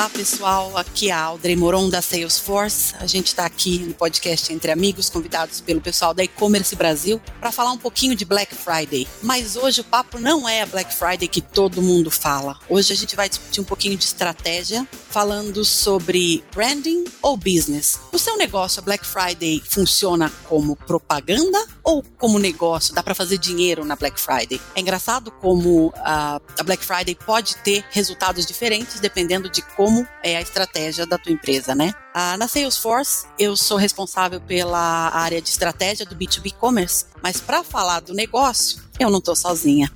Olá pessoal, aqui é a Audrey Moron da Salesforce. A gente está aqui no podcast Entre Amigos, convidados pelo pessoal da E-Commerce Brasil, para falar um pouquinho de Black Friday. Mas hoje o papo não é a Black Friday que todo mundo fala. Hoje a gente vai discutir um pouquinho de estratégia, falando sobre branding ou business. O seu negócio, a Black Friday, funciona como propaganda ou como negócio? Dá para fazer dinheiro na Black Friday? É engraçado como a Black Friday pode ter resultados diferentes dependendo de como é a estratégia da tua empresa, né? Ah, na Salesforce, eu sou responsável pela área de estratégia do B2B Commerce, mas para falar do negócio, eu não estou sozinha.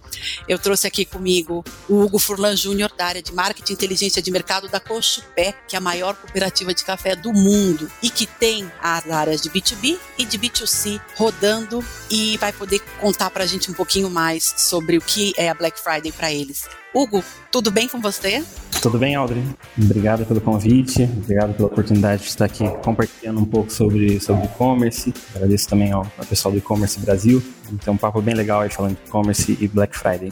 Eu trouxe aqui comigo o Hugo Furlan Júnior, da área de Marketing e Inteligência de Mercado da Cochupé, que é a maior cooperativa de café do mundo e que tem as áreas de B2B e de B2C rodando e vai poder contar para a gente um pouquinho mais sobre o que é a Black Friday para eles. Hugo, tudo bem com você? Tudo bem, Audrey. Obrigado pelo convite, obrigado pela oportunidade de estar aqui compartilhando um pouco sobre sobre e-commerce. Agradeço também ao, ao pessoal do e-commerce Brasil. Então, um papo bem legal aí falando de e-commerce e Black Friday.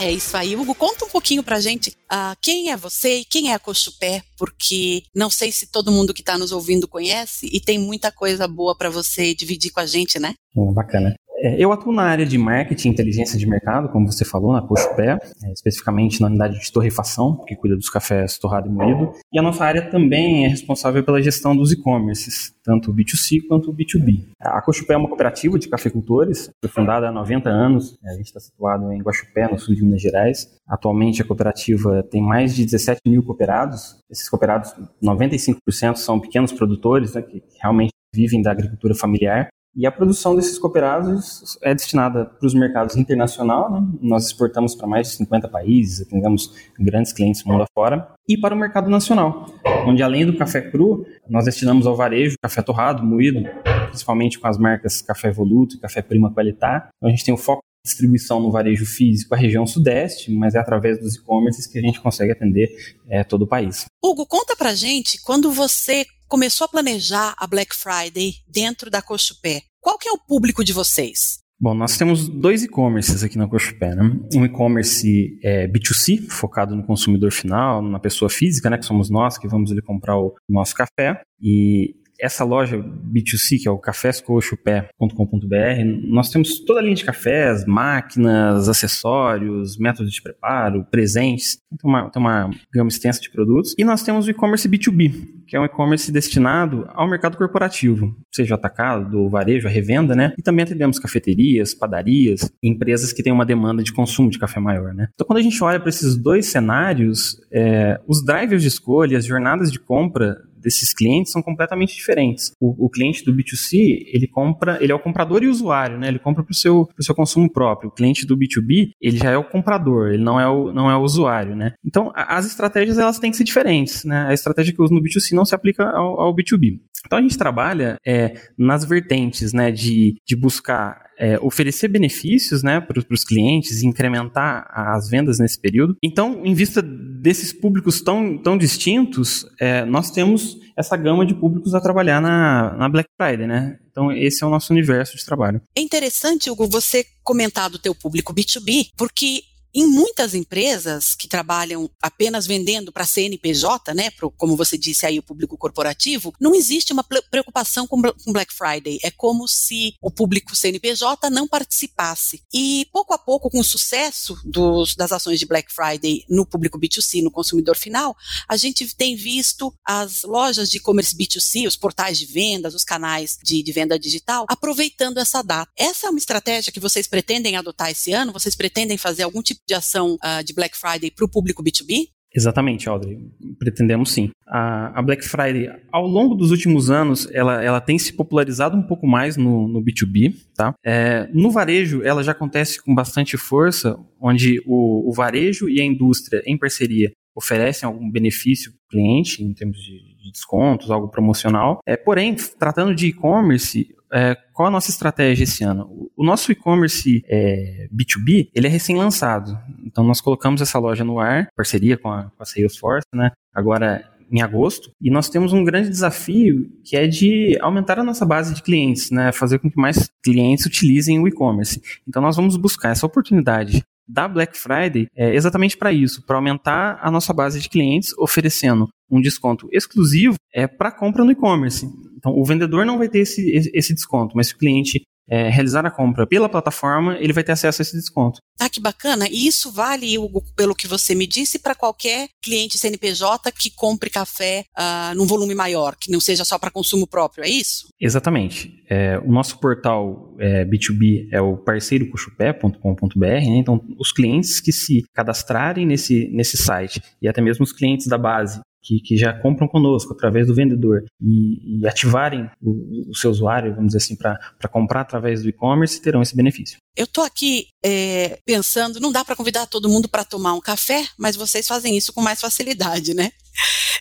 É isso aí. Hugo, conta um pouquinho pra gente uh, quem é você e quem é a Cochupé, porque não sei se todo mundo que está nos ouvindo conhece e tem muita coisa boa para você dividir com a gente, né? bacana. É, eu atuo na área de marketing e inteligência de mercado, como você falou, na Cochupé, é, especificamente na unidade de torrefação, que cuida dos cafés torrado e moído. E a nossa área também é responsável pela gestão dos e-commerces, tanto o B2C quanto o B2B. A Cochupé é uma cooperativa de cafeicultores, foi fundada há 90 anos, é, a gente está situado em Guaxupé, no sul de Minas Gerais. Atualmente a cooperativa tem mais de 17 mil cooperados. Esses cooperados, 95% são pequenos produtores, né, que realmente vivem da agricultura familiar e a produção desses cooperados é destinada para os mercados internacional, né? nós exportamos para mais de 50 países, atendemos grandes clientes mundo afora, e para o mercado nacional, onde além do café cru, nós destinamos ao varejo café torrado, moído, principalmente com as marcas Café Evoluto e Café Prima Qualitá. Então a gente tem o foco de distribuição no varejo físico a região sudeste, mas é através dos e-commerces que a gente consegue atender é, todo o país. Hugo, conta pra gente, quando você começou a planejar a Black Friday dentro da Cochupé, qual que é o público de vocês? Bom, nós temos dois e-commerces aqui na Cochupé, né? Um e-commerce é, B2C, focado no consumidor final, na pessoa física, né? Que somos nós que vamos ali comprar o nosso café. E essa loja B2C, que é o caféscochupé.com.br, nós temos toda a linha de cafés, máquinas, acessórios, métodos de preparo, presentes. Tem uma, tem uma gama extensa de produtos. E nós temos o e-commerce B2B, que é um e-commerce destinado ao mercado corporativo, seja atacado, do varejo, a revenda, né? E também atendemos cafeterias, padarias, empresas que têm uma demanda de consumo de café maior, né? Então, quando a gente olha para esses dois cenários, é, os drivers de escolha, as jornadas de compra desses clientes são completamente diferentes. O, o, cliente do B2C, ele compra, ele é o comprador e usuário, né? Ele compra para o seu, seu consumo próprio. O cliente do B2B, ele já é o comprador, ele não é o, não é o usuário, né? Então, a, as estratégias, elas têm que ser diferentes, né? A estratégia que eu uso no B2C não se aplica ao, ao B2B. Então, a gente trabalha é, nas vertentes, né, de, de buscar é, oferecer benefícios né, para os clientes e incrementar as vendas nesse período. Então, em vista desses públicos tão, tão distintos, é, nós temos essa gama de públicos a trabalhar na, na Black Friday, né? Então, esse é o nosso universo de trabalho. É interessante, Hugo, você comentar do teu público B2B, porque em muitas empresas que trabalham apenas vendendo para CNPJ, né, pro, como você disse aí, o público corporativo, não existe uma preocupação com, com Black Friday. É como se o público CNPJ não participasse. E pouco a pouco, com o sucesso dos, das ações de Black Friday no público B2C, no consumidor final, a gente tem visto as lojas de e-commerce B2C, os portais de vendas, os canais de, de venda digital, aproveitando essa data. Essa é uma estratégia que vocês pretendem adotar esse ano? Vocês pretendem fazer algum tipo de ação uh, de Black Friday para o público B2B? Exatamente, Audrey. Pretendemos sim. A, a, Black Friday, ao longo dos últimos anos, ela, ela tem se popularizado um pouco mais no, no B2B. Tá? É, no varejo, ela já acontece com bastante força, onde o, o varejo e a indústria, em parceria, oferecem algum benefício para o cliente, em termos de, de descontos, algo promocional. É, porém, tratando de e-commerce, é, qual a nossa estratégia esse ano? O nosso e-commerce é, B2B, ele é recém-lançado. Então, nós colocamos essa loja no ar, parceria com a, com a Salesforce, né? Agora, em agosto, e nós temos um grande desafio que é de aumentar a nossa base de clientes, né? Fazer com que mais clientes utilizem o e-commerce. Então, nós vamos buscar essa oportunidade da Black Friday é exatamente para isso, para aumentar a nossa base de clientes, oferecendo um desconto exclusivo é, para compra no e-commerce. Então, o vendedor não vai ter esse, esse desconto, mas se o cliente é, realizar a compra pela plataforma, ele vai ter acesso a esse desconto. Ah, que bacana. E isso vale, Hugo, pelo que você me disse, para qualquer cliente CNPJ que compre café uh, num volume maior, que não seja só para consumo próprio, é isso? Exatamente. É, o nosso portal é, B2B é o parceirocochupé.com.br, né? então os clientes que se cadastrarem nesse, nesse site e até mesmo os clientes da base que, que já compram conosco através do vendedor e, e ativarem o, o, seu usuário, vamos dizer assim, para comprar através do e-commerce, terão esse benefício. Eu estou aqui é, pensando, não dá para convidar todo mundo para tomar um café, mas vocês fazem isso com mais facilidade, né?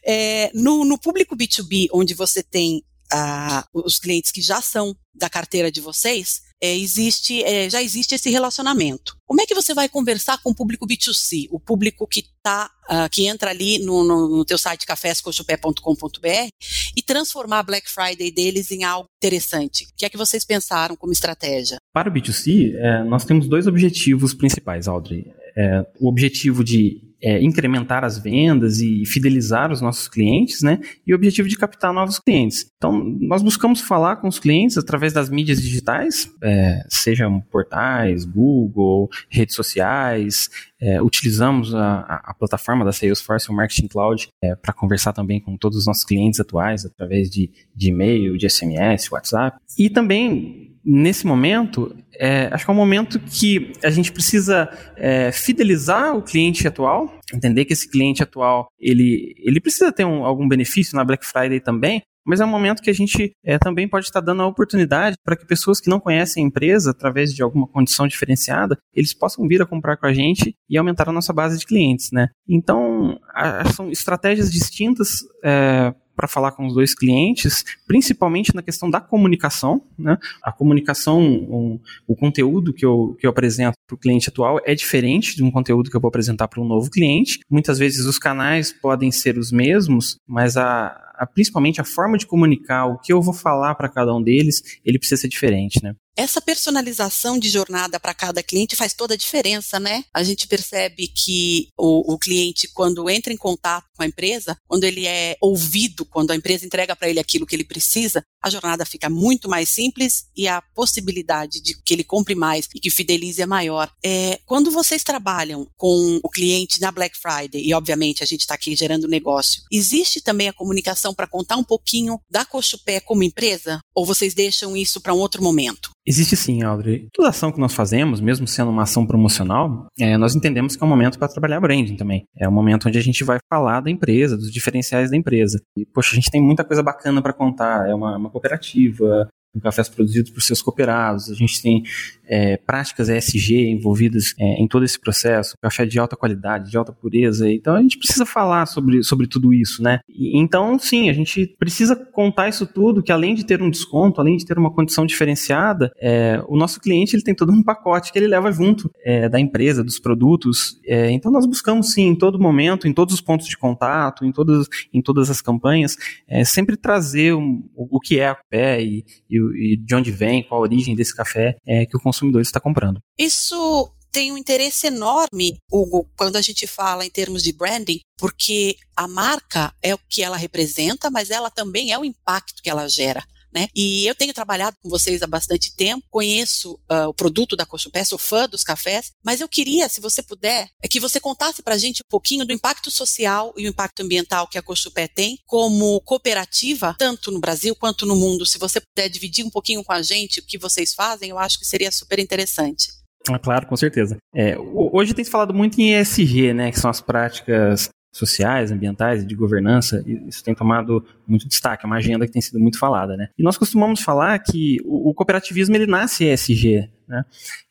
É, no, no público B2B, onde você tem ah, os clientes que já são da carteira de vocês, é, existe, é, já existe esse relacionamento. Como é que você vai conversar com o público B2C, o público que tá, uh, que entra ali no, no, no teu site caféscochupé.com.br e transformar a Black Friday deles em algo interessante? O que é que vocês pensaram como estratégia? Para o B2C, é, nós temos dois objetivos principais, Audrey. É, o objetivo de é, incrementar as vendas e fidelizar os nossos clientes, né? E o objetivo de captar novos clientes. Então, nós buscamos falar com os clientes através das mídias digitais, é, sejam portais, Google, redes sociais. É, utilizamos a, a, plataforma da Salesforce, o Marketing Cloud, é, para conversar também com todos os nossos clientes atuais através de, de e-mail, de SMS, WhatsApp. E também nesse momento, é, acho que é um momento que a gente precisa é, fidelizar o cliente atual, entender que esse cliente atual ele, ele precisa ter um, algum benefício na Black Friday também, mas é um momento que a gente é, também pode estar dando a oportunidade para que pessoas que não conhecem a empresa, através de alguma condição diferenciada, eles possam vir a comprar com a gente e aumentar a nossa base de clientes, né? Então, a, são estratégias distintas é, para falar com os dois clientes, principalmente na questão da comunicação. Né? A comunicação, um, o conteúdo que eu, que eu apresento para o cliente atual é diferente de um conteúdo que eu vou apresentar para um novo cliente. Muitas vezes os canais podem ser os mesmos, mas a, a, principalmente a forma de comunicar, o que eu vou falar para cada um deles, ele precisa ser diferente, né? Essa personalização de jornada para cada cliente faz toda a diferença, né? A gente percebe que o, o, cliente, quando entra em contato com a empresa, quando ele é ouvido, quando a empresa entrega para ele aquilo que ele precisa, a jornada fica muito mais simples e a possibilidade de que ele compre mais e que fidelize é maior. É, quando vocês trabalham com o cliente na Black Friday, e obviamente a gente está aqui gerando negócio, existe também a comunicação para contar um pouquinho da Cochupé como empresa? Ou vocês deixam isso para um outro momento? Existe sim, Audrey. Toda ação que nós fazemos, mesmo sendo uma ação promocional, é, nós entendemos que é um momento para trabalhar branding também. É um momento onde a gente vai falar da empresa, dos diferenciais da empresa. E, poxa, a gente tem muita coisa bacana para contar. É uma, uma cooperativa, com cafés produzidos por seus cooperados. A gente tem é, práticas ESG envolvidas é, em todo esse processo, café de alta qualidade, de alta pureza. Então a gente precisa falar sobre, sobre tudo isso, né? E, então, sim, a gente precisa contar isso tudo, que além de ter um desconto, além de ter uma condição diferenciada, é, o nosso cliente ele tem todo um pacote que ele leva junto é, da empresa, dos produtos. É, então nós buscamos, sim, em todo momento, em todos os pontos de contato, em todas, em todas as campanhas, é, sempre trazer um, o, o, que é a pé e, e e, de onde vem, qual a origem desse café é, que o consumidor está comprando. Isso tem um interesse enorme, Hugo, quando a gente fala em termos de branding, porque a marca é o que ela representa, mas ela também é o impacto que ela gera né? E eu tenho trabalhado com vocês há bastante tempo, conheço uh, o produto da Cochupé, sou fã dos cafés, mas eu queria, se você puder, é que você contasse para a gente um pouquinho do impacto social e o impacto ambiental que a Cochupé tem como cooperativa, tanto no Brasil quanto no mundo. Se você puder dividir um pouquinho com a gente o que vocês fazem, eu acho que seria super interessante. Ah, claro, com certeza. É, hoje tem se falado muito em ESG, né, que são as práticas sociais, ambientais, de governança, isso tem tomado muito destaque, é uma agenda que tem sido muito falada, né? E nós costumamos falar que o, o cooperativismo ele nasce ESG, Né?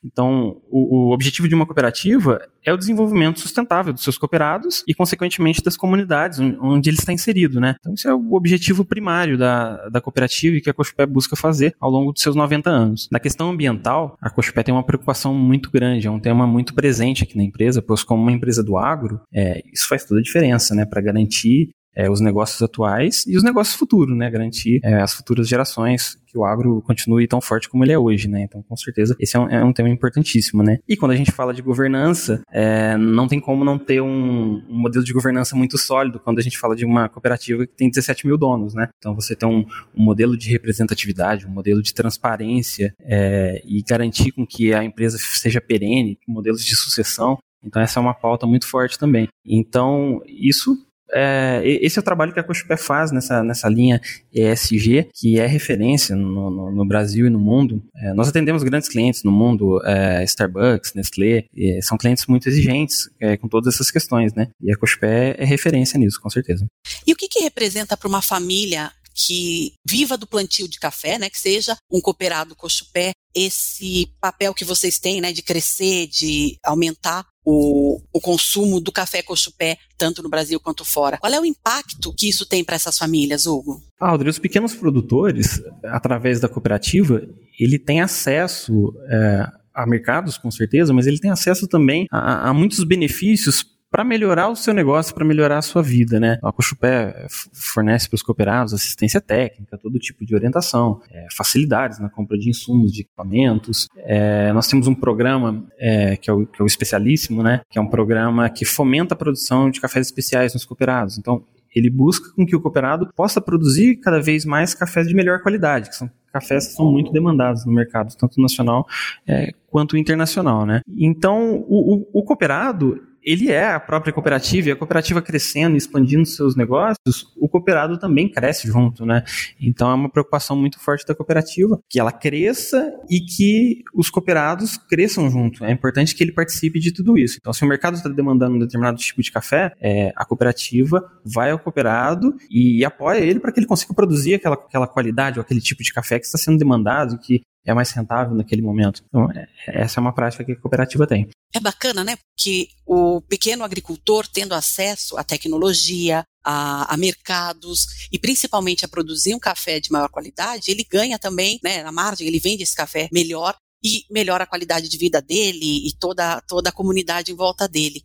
Então, o, o objetivo de uma cooperativa é o desenvolvimento sustentável dos seus cooperados e, consequentemente, das comunidades onde ele está inserido. Né? Então, esse é o objetivo primário da, da cooperativa e que a Cochupé busca fazer ao longo dos seus 90 anos. Na questão ambiental, a Cochupé tem uma preocupação muito grande, é um tema muito presente aqui na empresa, pois como uma empresa do agro, é, isso faz toda a diferença né, para garantir é, os negócios atuais e os negócios futuros, né? Garantir é, as futuras gerações que o agro continue tão forte como ele é hoje, né? Então, com certeza, esse é um, é um tema importantíssimo, né? E quando a gente fala de governança, é, não tem como não ter um, um, modelo de governança muito sólido quando a gente fala de uma cooperativa que tem 17 mil donos, né? Então, você tem um, um modelo de representatividade, um modelo de transparência é, e garantir com que a empresa seja perene, modelos de sucessão. Então, essa é uma pauta muito forte também. Então, isso é, esse é o trabalho que a Cochupé faz nessa, nessa linha ESG, que é referência no, no, no Brasil e no mundo. É, nós atendemos grandes clientes no mundo, é, Starbucks, Nestlé, são clientes muito exigentes é, com todas essas questões, né? E a Cochupé é referência nisso, com certeza. E o que, que representa para uma família que viva do plantio de café, né, que seja um cooperado cochupé, esse papel que vocês têm, né, de crescer, de aumentar o, o consumo do café cochupé, tanto no Brasil quanto fora. Qual é o impacto que isso tem para essas famílias, Hugo? Audrey, os pequenos produtores, através da cooperativa, ele tem acesso é, a mercados, com certeza, mas ele tem acesso também a, a muitos benefícios para melhorar o seu negócio, para melhorar a sua vida, né? A Cochupé fornece para os cooperados assistência técnica, todo tipo de orientação, é, facilidades na compra de insumos, de equipamentos. É, nós temos um programa é, que, é o, que é o Especialíssimo, né? Que é um programa que fomenta a produção de cafés especiais nos cooperados. Então, ele busca com que o cooperado possa produzir cada vez mais cafés de melhor qualidade, que são cafés que são muito demandados no mercado, tanto nacional é, quanto internacional, né? Então, o, o, o cooperado, ele é a própria cooperativa, e a cooperativa crescendo, expandindo seus negócios, o cooperado também cresce junto, né? Então é uma preocupação muito forte da cooperativa, que ela cresça e que os cooperados cresçam junto. É importante que ele participe de tudo isso. Então, se o mercado está demandando um determinado tipo de café, é, a cooperativa vai ao cooperado e, e apoia ele para que ele consiga produzir aquela, aquela qualidade ou aquele tipo de café que está sendo demandado, que é mais rentável naquele momento. Então, é, essa é uma prática que a cooperativa tem. É bacana, né? Porque o pequeno agricultor tendo acesso à tecnologia, a, a, mercados e principalmente a produzir um café de maior qualidade, ele ganha também, né, na margem, ele vende esse café melhor e melhora a qualidade de vida dele e toda, toda a comunidade em volta dele.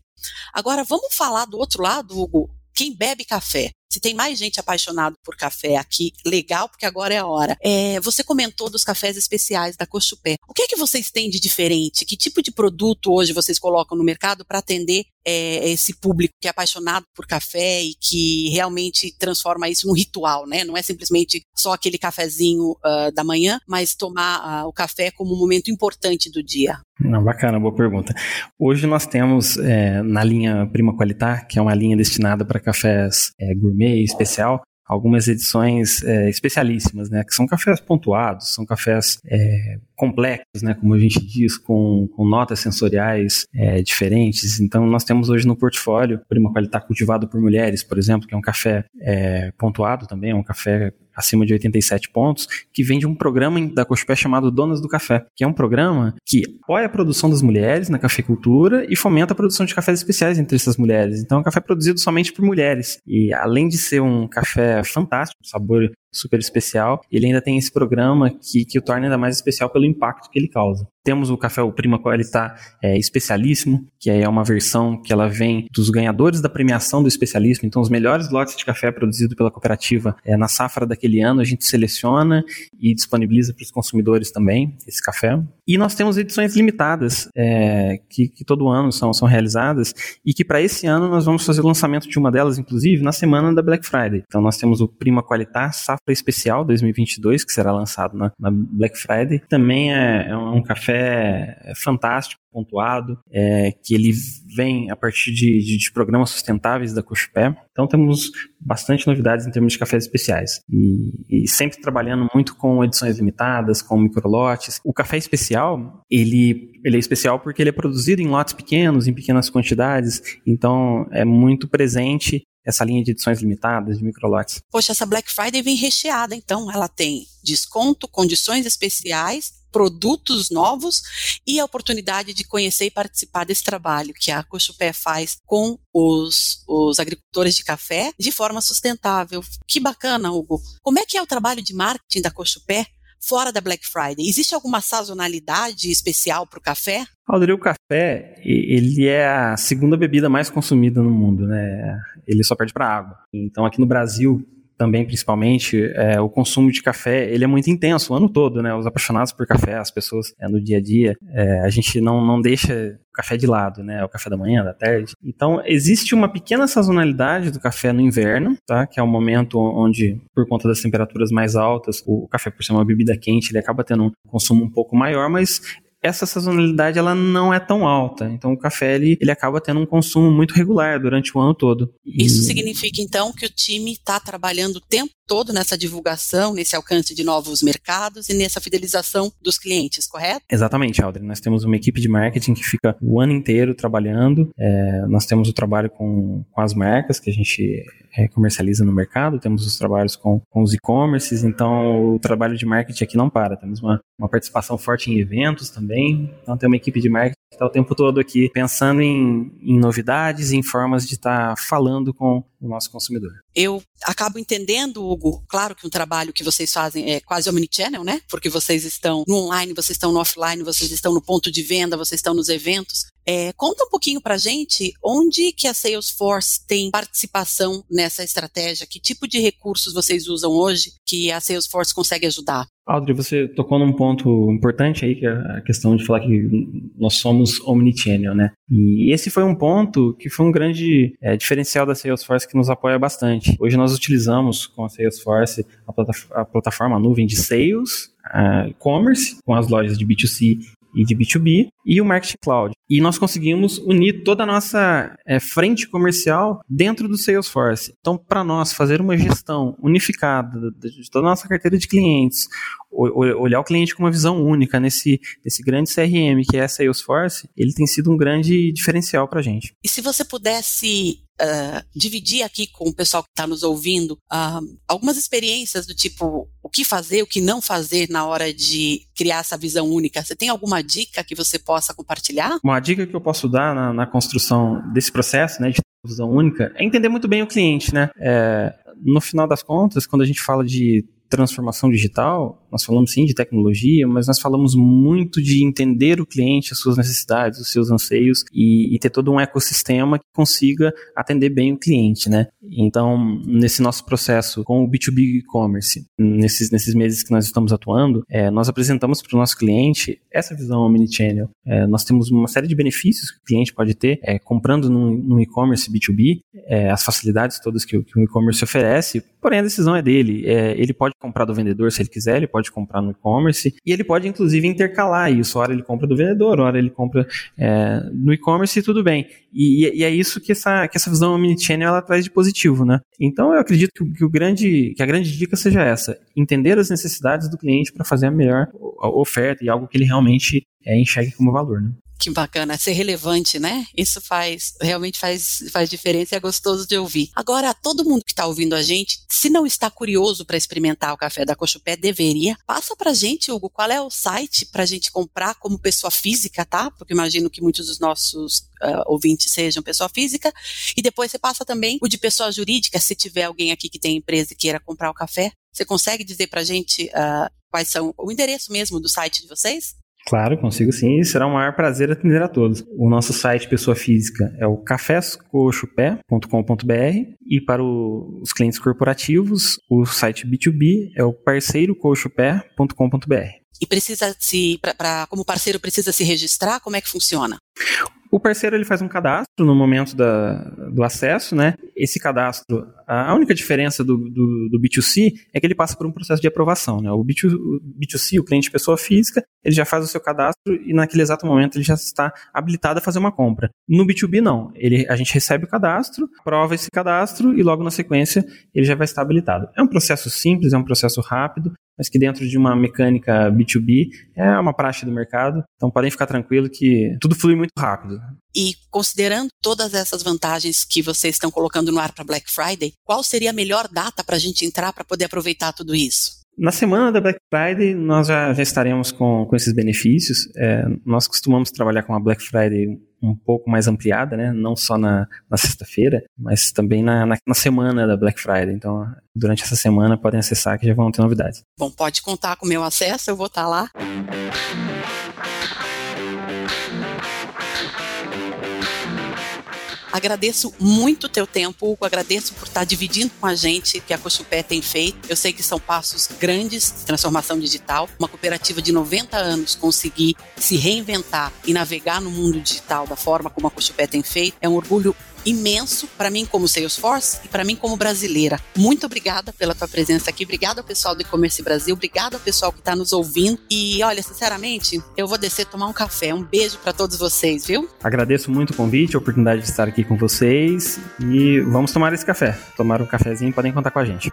Agora, vamos falar do outro lado, Hugo. Quem bebe café? Se tem mais gente apaixonada por café aqui, legal, porque agora é a hora. É, você comentou dos cafés especiais da Cochupé. O que é que vocês têm de diferente? Que tipo de produto hoje vocês colocam no mercado para atender é, esse público que é apaixonado por café e que realmente transforma isso num ritual, né? Não é simplesmente só aquele cafezinho uh, da manhã, mas tomar uh, o café como um momento importante do dia. Não, bacana, boa pergunta. Hoje nós temos é, na linha Prima Qualitar, que é uma linha destinada para cafés é, gourmet gourmet especial, algumas edições é, especialíssimas, né, que são cafés pontuados, são cafés é, complexos, né, como a gente diz, com, com notas sensoriais é, diferentes. Então, nós temos hoje no portfólio Prima Qualidade cultivado por mulheres, por exemplo, que é um café é, pontuado também, é um café acima de 87 pontos, que vem de um programa da Cochupé chamado Donas do Café, que é um programa que apoia a produção das mulheres na cafeicultura e fomenta a produção de cafés especiais entre essas mulheres. Então é um café produzido somente por mulheres. E além de ser um café fantástico, sabor super especial. Ele ainda tem esse programa que, que o torna ainda mais especial pelo impacto que ele causa. Temos o café o Prima Qualita é, especialíssimo, que é uma versão que ela vem dos ganhadores da premiação do especialíssimo. Então, os melhores lotes de café produzido pela cooperativa é, na safra daquele ano, a gente seleciona e disponibiliza para os consumidores também esse café. E nós temos edições limitadas é, que, que, todo ano são, são realizadas e que para esse ano nós vamos fazer o lançamento de uma delas, inclusive, na semana da Black Friday. Então, nós temos o Prima Qualita Safra especial 2022, que será lançado na, na Black Friday. Também é, é um café fantástico, pontuado, é, que ele vem a partir de, de, de programas sustentáveis da Cochupé. Então temos bastante novidades em termos de cafés especiais. E, e, sempre trabalhando muito com edições limitadas, com microlotes. O café especial, ele, ele é especial porque ele é produzido em lotes pequenos, em pequenas quantidades. Então é muito presente essa linha de edições limitadas, de microlotes. Poxa, essa Black Friday vem recheada, então. Ela tem desconto, condições especiais produtos novos e a oportunidade de conhecer e participar desse trabalho que a Cochupé faz com os, os agricultores de café de forma sustentável. Que bacana, Hugo. Como é que é o trabalho de marketing da Cochupé fora da Black Friday? Existe alguma sazonalidade especial para o café? Aldrey, o café, ele é a segunda bebida mais consumida no mundo, né? Ele só perde para água. Então, aqui no Brasil, também, principalmente, é, o consumo de café, ele é muito intenso o ano todo, né? Os apaixonados por café, as pessoas é, no dia a dia, é, a gente não, não deixa o café de lado, né? O café da manhã, da tarde. Então, existe uma pequena sazonalidade do café no inverno, tá? Que é o momento onde, por conta das temperaturas mais altas, o café, por ser uma bebida quente, ele acaba tendo um consumo um pouco maior, mas essa sazonalidade ela não é tão alta. Então o café ele, ele acaba tendo um consumo muito regular durante o ano todo. Isso e... significa então que o time está trabalhando o tempo todo nessa divulgação, nesse alcance de novos mercados e nessa fidelização dos clientes, correto? Exatamente, Aldrin. Nós temos uma equipe de marketing que fica o ano inteiro trabalhando. É, nós temos o trabalho com, com as marcas que a gente é, comercializa no mercado, temos os trabalhos com, com os e-commerces, então o trabalho de marketing aqui não para. Temos uma, uma participação forte em eventos também, então tem uma equipe de marketing que está o tempo todo aqui pensando em, em novidades, em formas de estar tá falando com o nosso consumidor. Eu acabo entendendo, Hugo, claro que um trabalho que vocês fazem é quase omnichannel, né? Porque vocês estão no online, vocês estão no offline, vocês estão no ponto de venda, vocês estão nos eventos. É, conta um pouquinho para gente onde que a Salesforce tem participação nessa estratégia, que tipo de recursos vocês usam hoje que a Salesforce consegue ajudar? Audrey, você tocou num ponto importante aí, que é a questão de falar que nós somos omnichannel, né? E esse foi um ponto que foi um grande é, diferencial da Salesforce que nos apoia bastante. Hoje nós utilizamos com a Salesforce a, platif a plataforma a nuvem de sales, e-commerce, com as lojas de B2C e de B2B, e o Marketing Cloud. E nós conseguimos unir toda a nossa é, frente comercial dentro do Salesforce. Então, para nós fazer uma gestão unificada de toda a nossa carteira de clientes, olhar o cliente com uma visão única nesse, nesse grande CRM que é a Salesforce, ele tem sido um grande diferencial para a gente. E se você pudesse uh, dividir aqui com o pessoal que está nos ouvindo uh, algumas experiências do tipo o que fazer, o que não fazer na hora de criar essa visão única, você tem alguma dica que você possa compartilhar? Uma dica que eu posso dar na, na construção desse processo, né, de visão única, é entender muito bem o cliente, né? É, no final das contas, quando a gente fala de transformação digital, nós falamos sim de tecnologia, mas nós falamos muito de entender o cliente, as suas necessidades, os seus anseios e, e ter todo um ecossistema que consiga atender bem o cliente, né? Então, nesse nosso processo com o B2B e-commerce, nesses, nesses meses que nós estamos atuando, é, nós apresentamos para o nosso cliente essa visão omnichannel. É, nós temos uma série de benefícios que o cliente pode ter é, comprando no, e-commerce B2B, é, as facilidades todas que, que o e-commerce oferece, porém a decisão é dele. É, ele pode comprar do vendedor se ele quiser, ele pode comprar no e-commerce e ele pode inclusive intercalar isso. Hora ele compra do vendedor, hora ele compra é, no e-commerce e tudo bem. E, e, é isso que essa, que essa visão omnichannel ela traz de positivo, né? Então eu acredito que, que, o grande, que a grande dica seja essa: entender as necessidades do cliente para fazer a melhor oferta e algo que ele realmente é, enxergue como valor, né? Que bacana, ser relevante, né? Isso faz, realmente faz, faz diferença e é gostoso de ouvir. Agora, todo mundo que está ouvindo a gente, se não está curioso para experimentar o café da Cochupé, deveria. Passa para gente, Hugo, qual é o site para a gente comprar como pessoa física, tá? Porque imagino que muitos dos nossos uh, ouvintes sejam pessoa física. E depois você passa também o de pessoa jurídica, se tiver alguém aqui que tem empresa e queira comprar o café. Você consegue dizer para a gente uh, quais são o endereço mesmo do site de vocês? Claro, consigo sim, e será um maior prazer atender a todos. O nosso site pessoa física é o caféscochopé.com.br e para o, os clientes corporativos, o site B2B é o parceirocochopé.com.br. E precisa se, pra, pra, como parceiro, precisa se registrar? Como é que funciona? O parceiro ele faz um cadastro no momento da, do acesso, né? Esse cadastro, a única diferença do, do, do, B2C é que ele passa por um processo de aprovação, né? O, B2, o B2C, o cliente pessoa física, ele já faz o seu cadastro e naquele exato momento ele já está habilitado a fazer uma compra. No B2B não, ele, a gente recebe o cadastro, aprova esse cadastro e logo na sequência ele já vai estar habilitado. É um processo simples, é um processo rápido, mas que dentro de uma mecânica B2B é uma praxe do mercado. Então podem ficar tranquilo que tudo flui muito rápido. E considerando todas essas vantagens que vocês estão colocando no ar para Black Friday, qual seria a melhor data para a gente entrar para poder aproveitar tudo isso? Na semana da Black Friday, nós já, já estaremos com, com esses benefícios. É, nós costumamos trabalhar com a Black Friday um pouco mais ampliada, né? Não só na, na sexta-feira, mas também na, na, na, semana da Black Friday. Então, durante essa semana podem acessar que já vão ter novidades. Bom, pode contar com o meu acesso, eu vou estar lá. Agradeço muito o teu tempo, Hugo. Agradeço por estar dividindo com a gente o que a Cochupé tem feito. Eu sei que são passos grandes de transformação digital. Uma cooperativa de 90 anos conseguir se reinventar e navegar no mundo digital da forma como a Cochupé tem feito é um orgulho imenso para mim como Salesforce e para mim como brasileira. Muito obrigada pela tua presença aqui. Obrigada ao pessoal do E-Commerce Brasil. Obrigada ao pessoal que está nos ouvindo. E olha, sinceramente, eu vou descer tomar um café. Um beijo para todos vocês, viu? Agradeço muito o convite, a oportunidade de estar aqui com vocês e vamos tomar esse café. Tomar um cafezinho, podem contar com a gente.